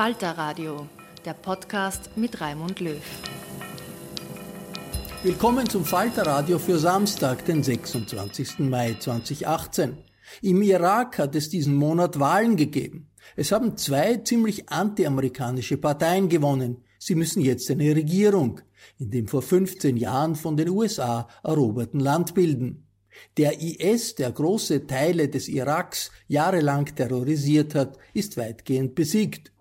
Falter Radio, der Podcast mit Raimund Löw. Willkommen zum Falter Radio für Samstag, den 26. Mai 2018. Im Irak hat es diesen Monat Wahlen gegeben. Es haben zwei ziemlich antiamerikanische Parteien gewonnen. Sie müssen jetzt eine Regierung in dem vor 15 Jahren von den USA eroberten Land bilden. Der IS, der große Teile des Iraks jahrelang terrorisiert hat, ist weitgehend besiegt.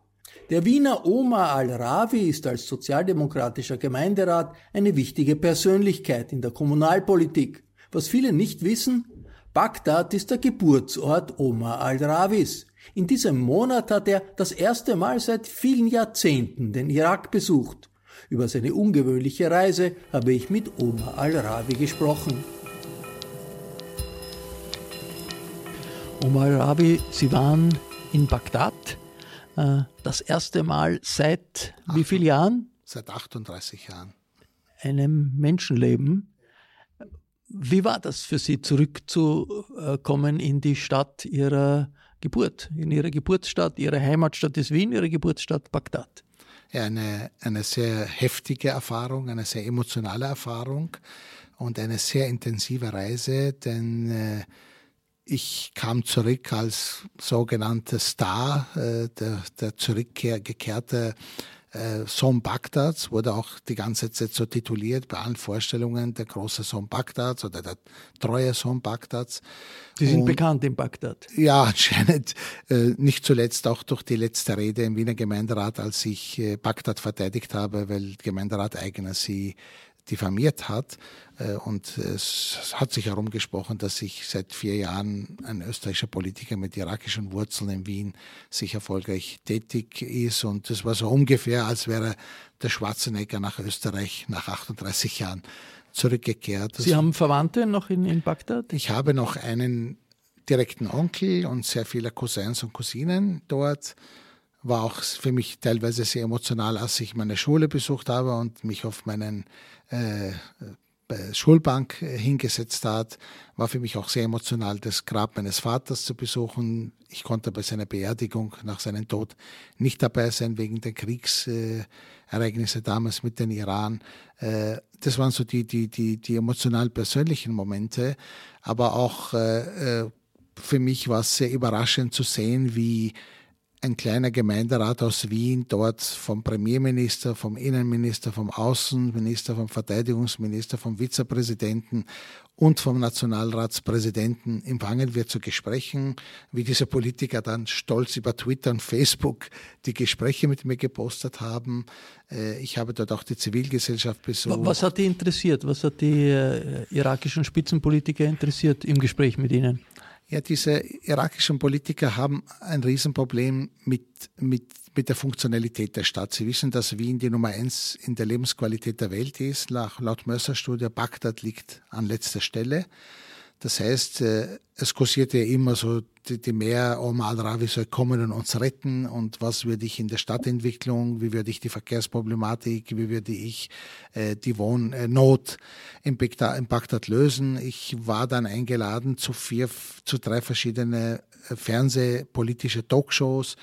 Der Wiener Omar al-Rawi ist als sozialdemokratischer Gemeinderat eine wichtige Persönlichkeit in der Kommunalpolitik. Was viele nicht wissen, Bagdad ist der Geburtsort Omar al-Rawis. In diesem Monat hat er das erste Mal seit vielen Jahrzehnten den Irak besucht. Über seine ungewöhnliche Reise habe ich mit Omar al-Rawi gesprochen. Omar al-Rawi, Sie waren in Bagdad das erste Mal seit Ach, wie vielen Jahren? Seit 38 Jahren. Einem Menschenleben. Wie war das für Sie, zurückzukommen in die Stadt Ihrer Geburt, in Ihre Geburtsstadt, Ihre Heimatstadt ist Wien, Ihre Geburtsstadt Bagdad? Ja, eine, eine sehr heftige Erfahrung, eine sehr emotionale Erfahrung und eine sehr intensive Reise, denn äh, ich kam zurück als sogenannter Star, äh, der, der zurückgekehrte äh, Sohn Bagdads, wurde auch die ganze Zeit so tituliert bei allen Vorstellungen, der große Sohn Bagdads oder der treue Sohn Bagdads. Sie sind Und, bekannt in Bagdad. Ja, anscheinend. Äh, nicht zuletzt auch durch die letzte Rede im Wiener Gemeinderat, als ich äh, Bagdad verteidigt habe, weil Gemeinderat eigener sie diffamiert hat. Äh, und es hat sich herumgesprochen, dass sich seit vier Jahren ein österreichischer Politiker mit irakischen Wurzeln in Wien sich erfolgreich tätig ist. Und es war so ungefähr, als wäre der Schwarzenegger nach Österreich nach 38 Jahren zurückgekehrt. Sie haben Verwandte noch in, in Bagdad? Ich habe noch einen direkten Onkel und sehr viele Cousins und Cousinen dort war auch für mich teilweise sehr emotional, als ich meine Schule besucht habe und mich auf meinen äh, Schulbank äh, hingesetzt hat, war für mich auch sehr emotional, das Grab meines Vaters zu besuchen. Ich konnte bei seiner Beerdigung nach seinem Tod nicht dabei sein wegen der Kriegsereignisse damals mit dem Iran. Äh, das waren so die, die, die, die emotional persönlichen Momente, aber auch äh, für mich war es sehr überraschend zu sehen, wie ein kleiner Gemeinderat aus Wien dort vom Premierminister, vom Innenminister, vom Außenminister, vom Verteidigungsminister, vom Vizepräsidenten und vom Nationalratspräsidenten empfangen wird zu Gesprächen, wie diese Politiker dann stolz über Twitter und Facebook die Gespräche mit mir gepostet haben. Äh, ich habe dort auch die Zivilgesellschaft besucht. Was hat die interessiert? Was hat die äh, irakischen Spitzenpolitiker interessiert im Gespräch mit Ihnen? Ja, diese irakischen Politiker haben ein Riesenproblem mit, mit, mit der Funktionalität der Stadt. Sie wissen, dass Wien die Nummer eins in der Lebensqualität der Welt ist. Laut Mercer-Studie Bagdad liegt an letzter Stelle. Das heißt, äh, es kursierte ja immer so die, die Mehr, Omar al-Rawi soll kommen und uns retten und was würde ich in der Stadtentwicklung, wie würde ich die Verkehrsproblematik, wie würde ich äh, die Wohnnot in Bagdad lösen. Ich war dann eingeladen zu vier, zu drei verschiedene äh, fernsehpolitische Talkshows,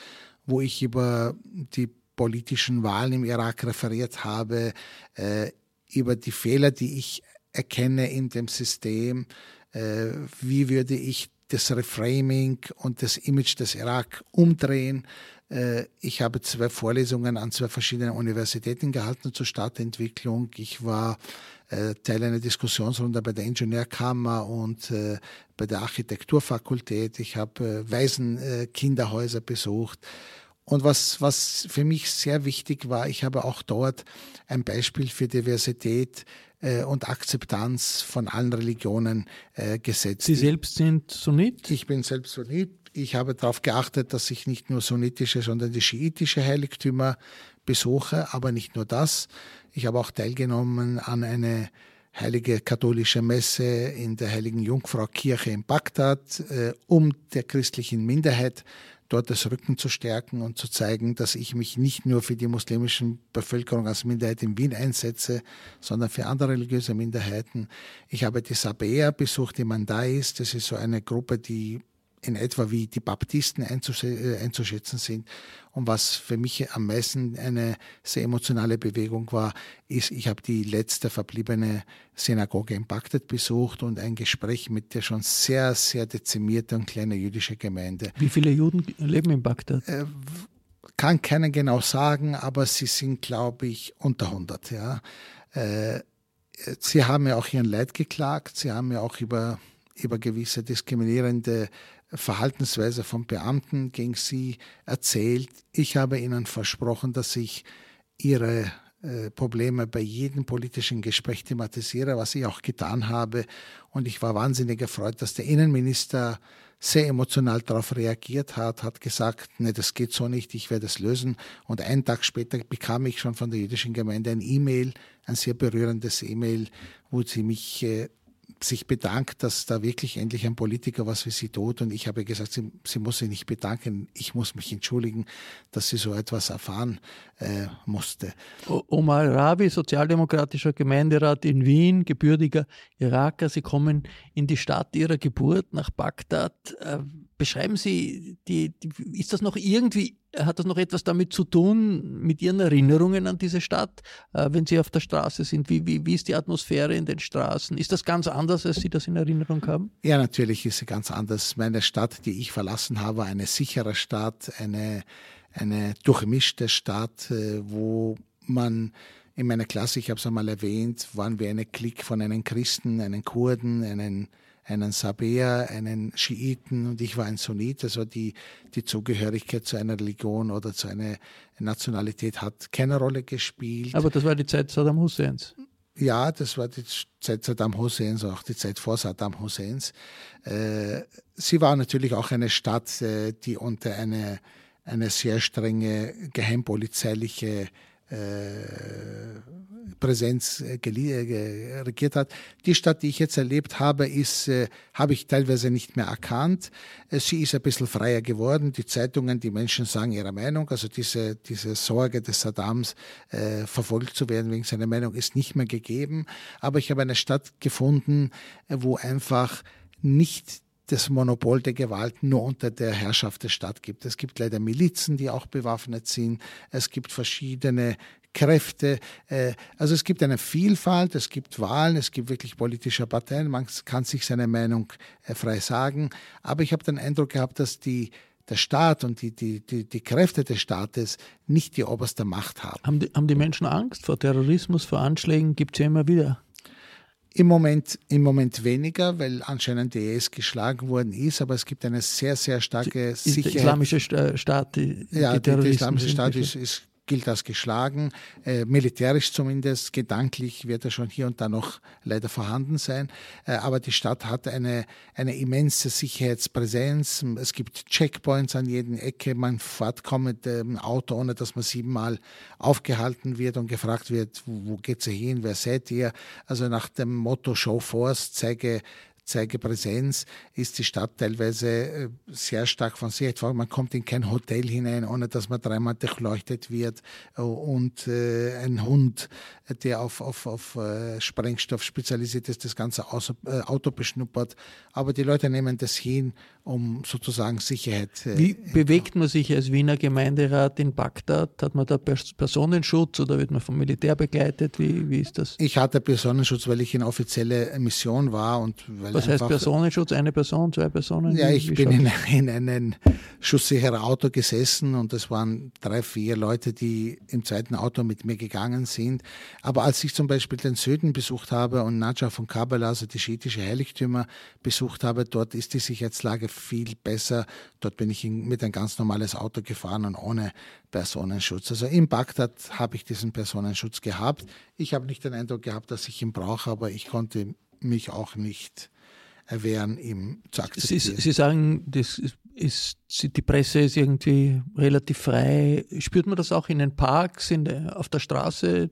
wo ich über die politischen Wahlen im Irak referiert habe, äh, über die Fehler, die ich erkenne in dem System, äh, wie würde ich das Reframing und das Image des Irak umdrehen. Äh, ich habe zwei Vorlesungen an zwei verschiedenen Universitäten gehalten zur Stadtentwicklung. Ich war äh, Teil einer Diskussionsrunde bei der Ingenieurkammer und bei der Architekturfakultät. Ich habe Waisenkinderhäuser besucht. Und was, was für mich sehr wichtig war, ich habe auch dort ein Beispiel für Diversität äh, und Akzeptanz von allen Religionen äh, gesetzt. Sie selbst sind Sunnit? Ich bin selbst Sunnit. Ich habe darauf geachtet, dass ich nicht nur sunnitische, sondern die schiitische Heiligtümer besuche, aber nicht nur das. Ich habe auch teilgenommen an eine heilige katholische Messe in der Heiligen Jungfrau Kirche in Bagdad, äh, um der christlichen Minderheit dort das Rücken zu stärken und zu zeigen, dass ich mich nicht nur für die muslimische Bevölkerung als Minderheit in Wien einsetze, sondern für andere religiöse Minderheiten. Ich habe die Sabea besucht, die Mandais. Das ist so eine Gruppe, die in etwa wie die Baptisten äh, einzuschätzen sind. Und was für mich am meisten eine sehr emotionale Bewegung war, ist, ich habe die letzte verbliebene Synagoge in Bagdad besucht und ein Gespräch mit der schon sehr, sehr dezimierte und kleine jüdische Gemeinde. Wie viele Juden leben in Bagdad? Äh, kann keiner genau sagen, aber sie sind, glaube ich, unter 100. Ja. Äh, sie haben ja auch ihren Leid geklagt, sie haben ja auch über über gewisse diskriminierende Verhaltensweise von Beamten gegen sie erzählt. Ich habe ihnen versprochen, dass ich ihre äh, Probleme bei jedem politischen Gespräch thematisiere, was ich auch getan habe. Und ich war wahnsinnig erfreut, dass der Innenminister sehr emotional darauf reagiert hat, hat gesagt, nee, das geht so nicht, ich werde es lösen. Und einen Tag später bekam ich schon von der jüdischen Gemeinde ein E-Mail, ein sehr berührendes E-Mail, wo sie mich äh, sich bedankt, dass da wirklich endlich ein Politiker was für sie tut. Und ich habe gesagt, sie, sie muss sich nicht bedanken, ich muss mich entschuldigen, dass sie so etwas erfahren äh, musste. Omar Rabi, sozialdemokratischer Gemeinderat in Wien, gebürtiger Iraker, Sie kommen in die Stadt Ihrer Geburt nach Bagdad. Beschreiben Sie, die, die, ist das noch irgendwie, hat das noch etwas damit zu tun, mit Ihren Erinnerungen an diese Stadt, äh, wenn Sie auf der Straße sind? Wie, wie, wie ist die Atmosphäre in den Straßen? Ist das ganz anders, als Sie das in Erinnerung haben? Ja, natürlich ist sie ganz anders. Meine Stadt, die ich verlassen habe, eine sichere Stadt, eine, eine durchmischte Stadt, äh, wo man in meiner Klasse, ich habe es einmal erwähnt, waren wir eine Klick von einen Christen, einen Kurden, einen einen Sabäer, einen Schiiten und ich war ein Sunnit. Also die, die Zugehörigkeit zu einer Religion oder zu einer Nationalität hat keine Rolle gespielt. Aber das war die Zeit Saddam Husseins. Ja, das war die Zeit Saddam Husseins, auch die Zeit vor Saddam Husseins. Äh, sie war natürlich auch eine Stadt, äh, die unter eine, eine sehr strenge geheimpolizeiliche Präsenz äh, äh, regiert hat. Die Stadt, die ich jetzt erlebt habe, ist, habe ich teilweise nicht mehr erkannt. Sie ist ein bisschen freier geworden. Die Zeitungen, die Menschen sagen ihre Meinung. Also diese, diese Sorge des Saddams, äh, verfolgt zu werden wegen seiner Meinung, ist nicht mehr gegeben. Aber ich habe eine Stadt gefunden, wo einfach nicht das Monopol der Gewalt nur unter der Herrschaft der Stadt gibt. Es gibt leider Milizen, die auch bewaffnet sind. Es gibt verschiedene Kräfte. Äh, also es gibt eine Vielfalt, es gibt Wahlen, es gibt wirklich politische Parteien. Man kann sich seine Meinung äh, frei sagen. Aber ich habe den Eindruck gehabt, dass die der Staat und die, die, die, die Kräfte des Staates nicht die oberste Macht haben. Haben die, haben die Menschen Angst vor Terrorismus, vor Anschlägen? Gibt es ja immer wieder. Im Moment, Im Moment weniger, weil anscheinend die IS geschlagen worden ist, aber es gibt eine sehr, sehr starke Sicherheit. Der islamische Staat, die, ja, die der islamische Staat ist, ist gilt als geschlagen, äh, militärisch zumindest, gedanklich wird er schon hier und da noch leider vorhanden sein. Äh, aber die Stadt hat eine, eine immense Sicherheitspräsenz. Es gibt Checkpoints an jeder Ecke. Man fährt kaum mit dem Auto, ohne dass man siebenmal aufgehalten wird und gefragt wird, wo, geht's hin, wer seid ihr? Also nach dem Motto Show Force, zeige zeige Präsenz, ist die Stadt teilweise äh, sehr stark von Sicherheit vor. Man kommt in kein Hotel hinein, ohne dass man dreimal durchleuchtet wird äh, und äh, ein Hund, der auf, auf, auf Sprengstoff spezialisiert ist, das ganze Auto beschnuppert. Aber die Leute nehmen das hin, um sozusagen Sicherheit. Wie bewegt man sich als Wiener Gemeinderat in Bagdad? Hat man da Personenschutz oder wird man vom Militär begleitet? Wie, wie ist das? Ich hatte Personenschutz, weil ich in offizielle Mission war und weil was heißt Personenschutz? Eine Person, zwei Personen? Ja, ich bin in, in einem schusssicheren Auto gesessen und es waren drei, vier Leute, die im zweiten Auto mit mir gegangen sind. Aber als ich zum Beispiel den Süden besucht habe und Najaf von Kabbalah, also die schiitische Heiligtümer, besucht habe, dort ist die Sicherheitslage viel besser. Dort bin ich mit ein ganz normales Auto gefahren und ohne Personenschutz. Also in Bagdad habe ich diesen Personenschutz gehabt. Ich habe nicht den Eindruck gehabt, dass ich ihn brauche, aber ich konnte mich auch nicht wären ihm zu akzeptieren. Sie, Sie sagen, das ist, die Presse ist irgendwie relativ frei. Spürt man das auch in den Parks, in der, auf der Straße,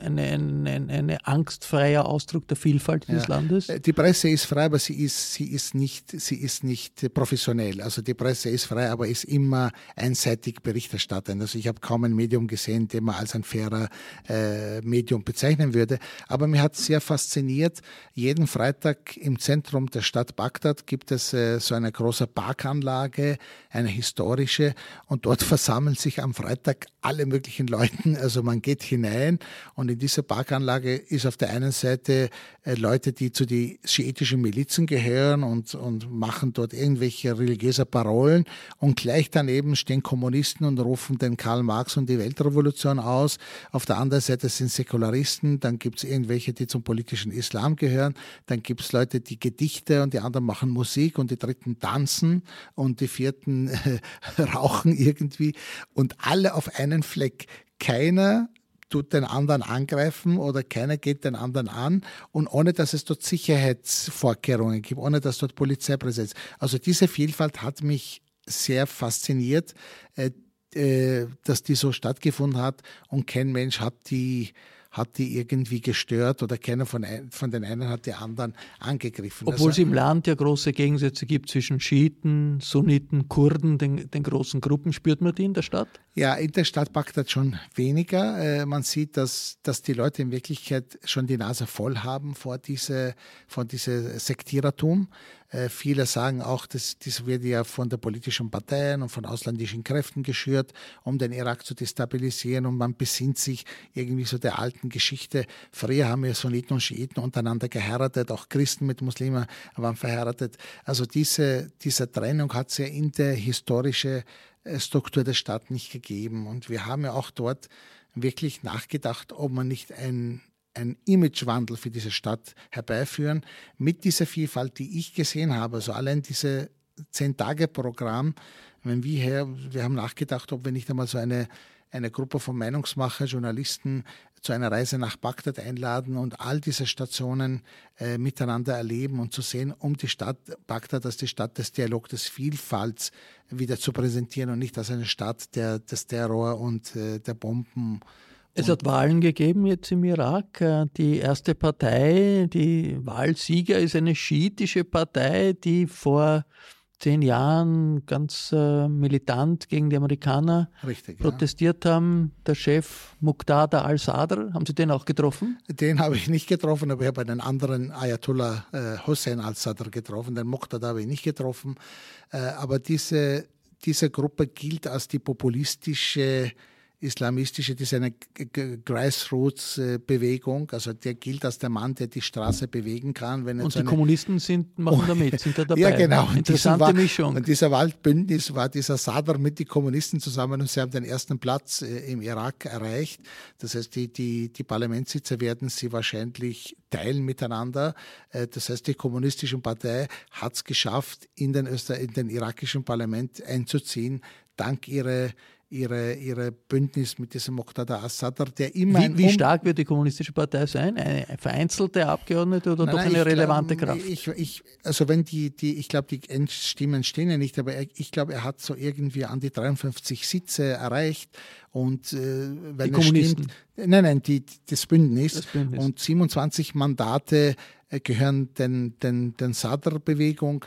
eine, eine, eine angstfreier Ausdruck der Vielfalt ja. des Landes? Die Presse ist frei, aber sie ist, sie ist nicht, sie ist nicht professionell. Also die Presse ist frei, aber ist immer einseitig berichterstattend. Also ich habe kaum ein Medium gesehen, den man als ein fairer äh, Medium bezeichnen würde. Aber mir hat sehr fasziniert, jeden Freitag im Zentrum der Stadt Bagdad gibt es äh, so eine große Parkanlage, Anlage, eine historische, und dort versammeln sich am Freitag alle möglichen Leute. Also man geht hinein und in dieser Parkanlage ist auf der einen Seite äh, Leute, die zu den schiitischen Milizen gehören und, und machen dort irgendwelche religiöse Parolen. Und gleich daneben stehen Kommunisten und rufen den Karl Marx und die Weltrevolution aus. Auf der anderen Seite sind Säkularisten, dann gibt es irgendwelche, die zum politischen Islam gehören, dann gibt es Leute, die Gedichte und die anderen machen Musik und die dritten tanzen. Und und die vierten äh, rauchen irgendwie und alle auf einen Fleck. Keiner tut den anderen angreifen oder keiner geht den anderen an und ohne dass es dort Sicherheitsvorkehrungen gibt, ohne dass dort Polizeipräsenz. Also diese Vielfalt hat mich sehr fasziniert, äh, äh, dass die so stattgefunden hat und kein Mensch hat die hat die irgendwie gestört oder keiner von, ein, von den einen hat die anderen angegriffen. Obwohl also, es im Land ja große Gegensätze gibt zwischen Schiiten, Sunniten, Kurden, den, den großen Gruppen. Spürt man die in der Stadt? Ja, in der Stadt Bagdad schon weniger. Äh, man sieht, dass, dass die Leute in Wirklichkeit schon die Nase voll haben vor diese, vor diese Sektierertum. Äh, viele sagen auch, dass das wird ja von der politischen Parteien und von ausländischen Kräften geschürt, um den Irak zu destabilisieren und man besinnt sich irgendwie so der alten Geschichte. Früher haben wir Sunniten und Schiiten untereinander geheiratet, auch Christen mit Muslimen waren verheiratet. Also diese, diese Trennung hat es ja in der historischen äh, Struktur der Stadt nicht gegeben und wir haben ja auch dort wirklich nachgedacht, ob man nicht ein einen Imagewandel für diese Stadt herbeiführen mit dieser Vielfalt, die ich gesehen habe. Also allein diese Zehn-Tage-Programm, wenn wir her, wir haben nachgedacht, ob wir nicht einmal so eine, eine Gruppe von Meinungsmacher, Journalisten zu einer Reise nach Bagdad einladen und all diese Stationen äh, miteinander erleben und zu sehen, um die Stadt Bagdad als die Stadt des Dialogs, des Vielfalts wieder zu präsentieren und nicht als eine Stadt der, des Terror und äh, der Bomben es hat Wahlen gegeben jetzt im Irak. Äh, die erste Partei, die Wahlsieger, ist eine schiitische Partei, die vor zehn Jahren ganz äh, militant gegen die Amerikaner Richtig, protestiert ja. haben. Der Chef Muqtada al-Sadr, haben Sie den auch getroffen? Den habe ich nicht getroffen, aber ich habe einen anderen Ayatollah äh, Hussein al-Sadr getroffen. Den Muqtada habe ich nicht getroffen. Äh, aber diese, diese Gruppe gilt als die populistische islamistische, das ist eine Grassroots-Bewegung, also der gilt als der Mann, der die Straße bewegen kann. Wenn und die Kommunisten sind, machen da mit, sind da dabei. Ja, genau. Interessante war, Mischung. Und dieser Waldbündnis war dieser Sadr mit den Kommunisten zusammen und sie haben den ersten Platz äh, im Irak erreicht. Das heißt, die, die, die Parlamentssitze werden sie wahrscheinlich teilen miteinander. Äh, das heißt, die kommunistische Partei hat es geschafft, in den, Öster in den irakischen Parlament einzuziehen, dank ihrer ihre, ihre Bündnis mit diesem Muqtada Assad, der immer wie, wie stark wird die Kommunistische Partei sein? Eine vereinzelte Abgeordnete oder nein, doch eine relevante glaub, Kraft? Ich, ich, also wenn die, die ich glaube, die Stimmen stehen ja nicht, aber ich glaube, er hat so irgendwie an die 53 Sitze erreicht und äh, wenn die es stimmt, nein, nein, die, das Bündnis, das Bündnis. und 27 Mandate äh, gehören den, den, den Sadr-Bewegung.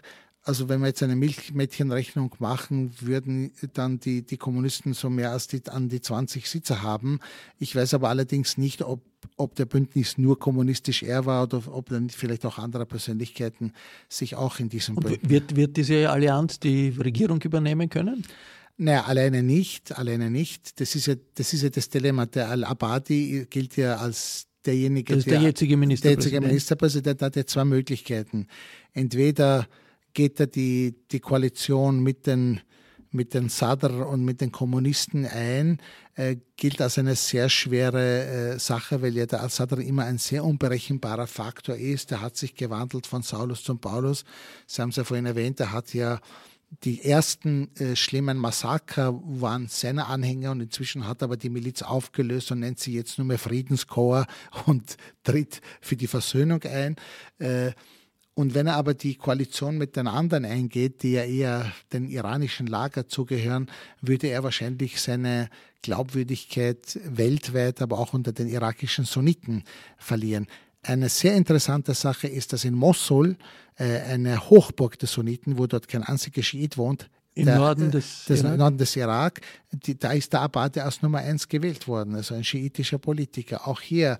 Also wenn wir jetzt eine Milchmädchenrechnung machen, würden dann die, die Kommunisten so mehr als die, an die 20 Sitze haben. Ich weiß aber allerdings nicht, ob, ob der Bündnis nur kommunistisch er war oder ob dann vielleicht auch andere Persönlichkeiten sich auch in diesem Bündnis... Wird, wird diese Allianz die Regierung übernehmen können? Naja, alleine nicht, alleine nicht. Das ist ja das, ist ja das Dilemma. Der Al-Abadi gilt ja als derjenige, der, der jetzige Ministerpräsident. Der jetzige Ministerpräsident hat ja zwei Möglichkeiten. Entweder geht er die, die Koalition mit den, mit den Sadr und mit den Kommunisten ein, äh, gilt als eine sehr schwere äh, Sache, weil ja der Al-Sadr immer ein sehr unberechenbarer Faktor ist. Er hat sich gewandelt von Saulus zum Paulus. Sie haben es ja vorhin erwähnt, er hat ja die ersten äh, schlimmen Massaker waren seine Anhänger und inzwischen hat aber die Miliz aufgelöst und nennt sie jetzt nur mehr Friedenskorps und tritt für die Versöhnung ein. Äh, und wenn er aber die Koalition mit den anderen eingeht, die ja eher den iranischen Lager zugehören, würde er wahrscheinlich seine Glaubwürdigkeit weltweit, aber auch unter den irakischen Sunniten verlieren. Eine sehr interessante Sache ist, dass in Mosul, äh, eine Hochburg der Sunniten, wo dort kein einziger Schiit wohnt, im der, Norden, des, des Irak? Norden des Irak, die, da ist der Abate als Nummer eins gewählt worden, also ein schiitischer Politiker. Auch hier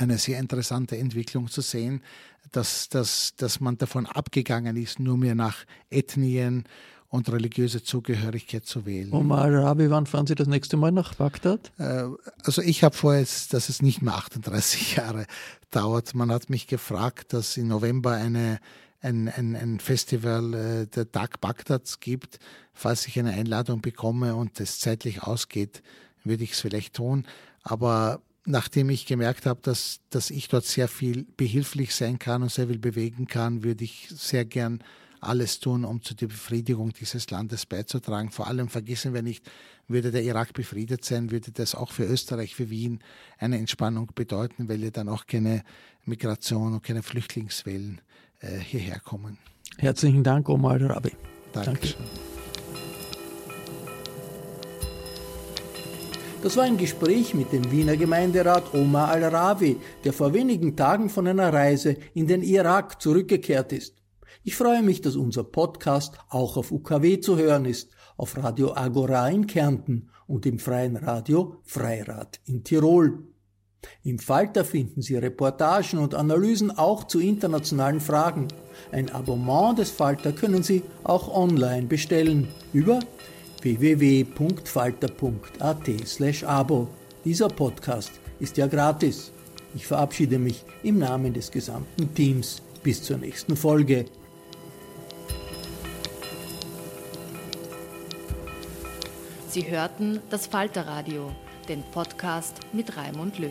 eine sehr interessante Entwicklung zu sehen, dass, dass, dass man davon abgegangen ist, nur mehr nach Ethnien und religiöse Zugehörigkeit zu wählen. Omar Rabi, wann fahren Sie das nächste Mal nach Bagdad? Äh, also ich habe vor, dass es nicht mehr 38 Jahre dauert. Man hat mich gefragt, dass im November eine, ein, ein, ein Festival äh, der Tag Bagdads gibt. Falls ich eine Einladung bekomme und es zeitlich ausgeht, würde ich es vielleicht tun. Aber nachdem ich gemerkt habe, dass, dass ich dort sehr viel behilflich sein kann und sehr viel bewegen kann, würde ich sehr gern alles tun, um zu der Befriedigung dieses Landes beizutragen. Vor allem vergessen wir nicht, würde der Irak befriedet sein, würde das auch für Österreich, für Wien eine Entspannung bedeuten, weil ja dann auch keine Migration und keine Flüchtlingswellen äh, hierher kommen. Herzlichen Dank, Omar Rabi. Dankeschön. Danke. Das war ein Gespräch mit dem Wiener Gemeinderat Omar Al-Rawi, der vor wenigen Tagen von einer Reise in den Irak zurückgekehrt ist. Ich freue mich, dass unser Podcast auch auf UKW zu hören ist, auf Radio Agora in Kärnten und im freien Radio Freirad in Tirol. Im Falter finden Sie Reportagen und Analysen auch zu internationalen Fragen. Ein Abonnement des Falter können Sie auch online bestellen über www.falter.at/abo. Dieser Podcast ist ja gratis. Ich verabschiede mich im Namen des gesamten Teams. Bis zur nächsten Folge. Sie hörten das Falterradio, den Podcast mit Raimund Löw.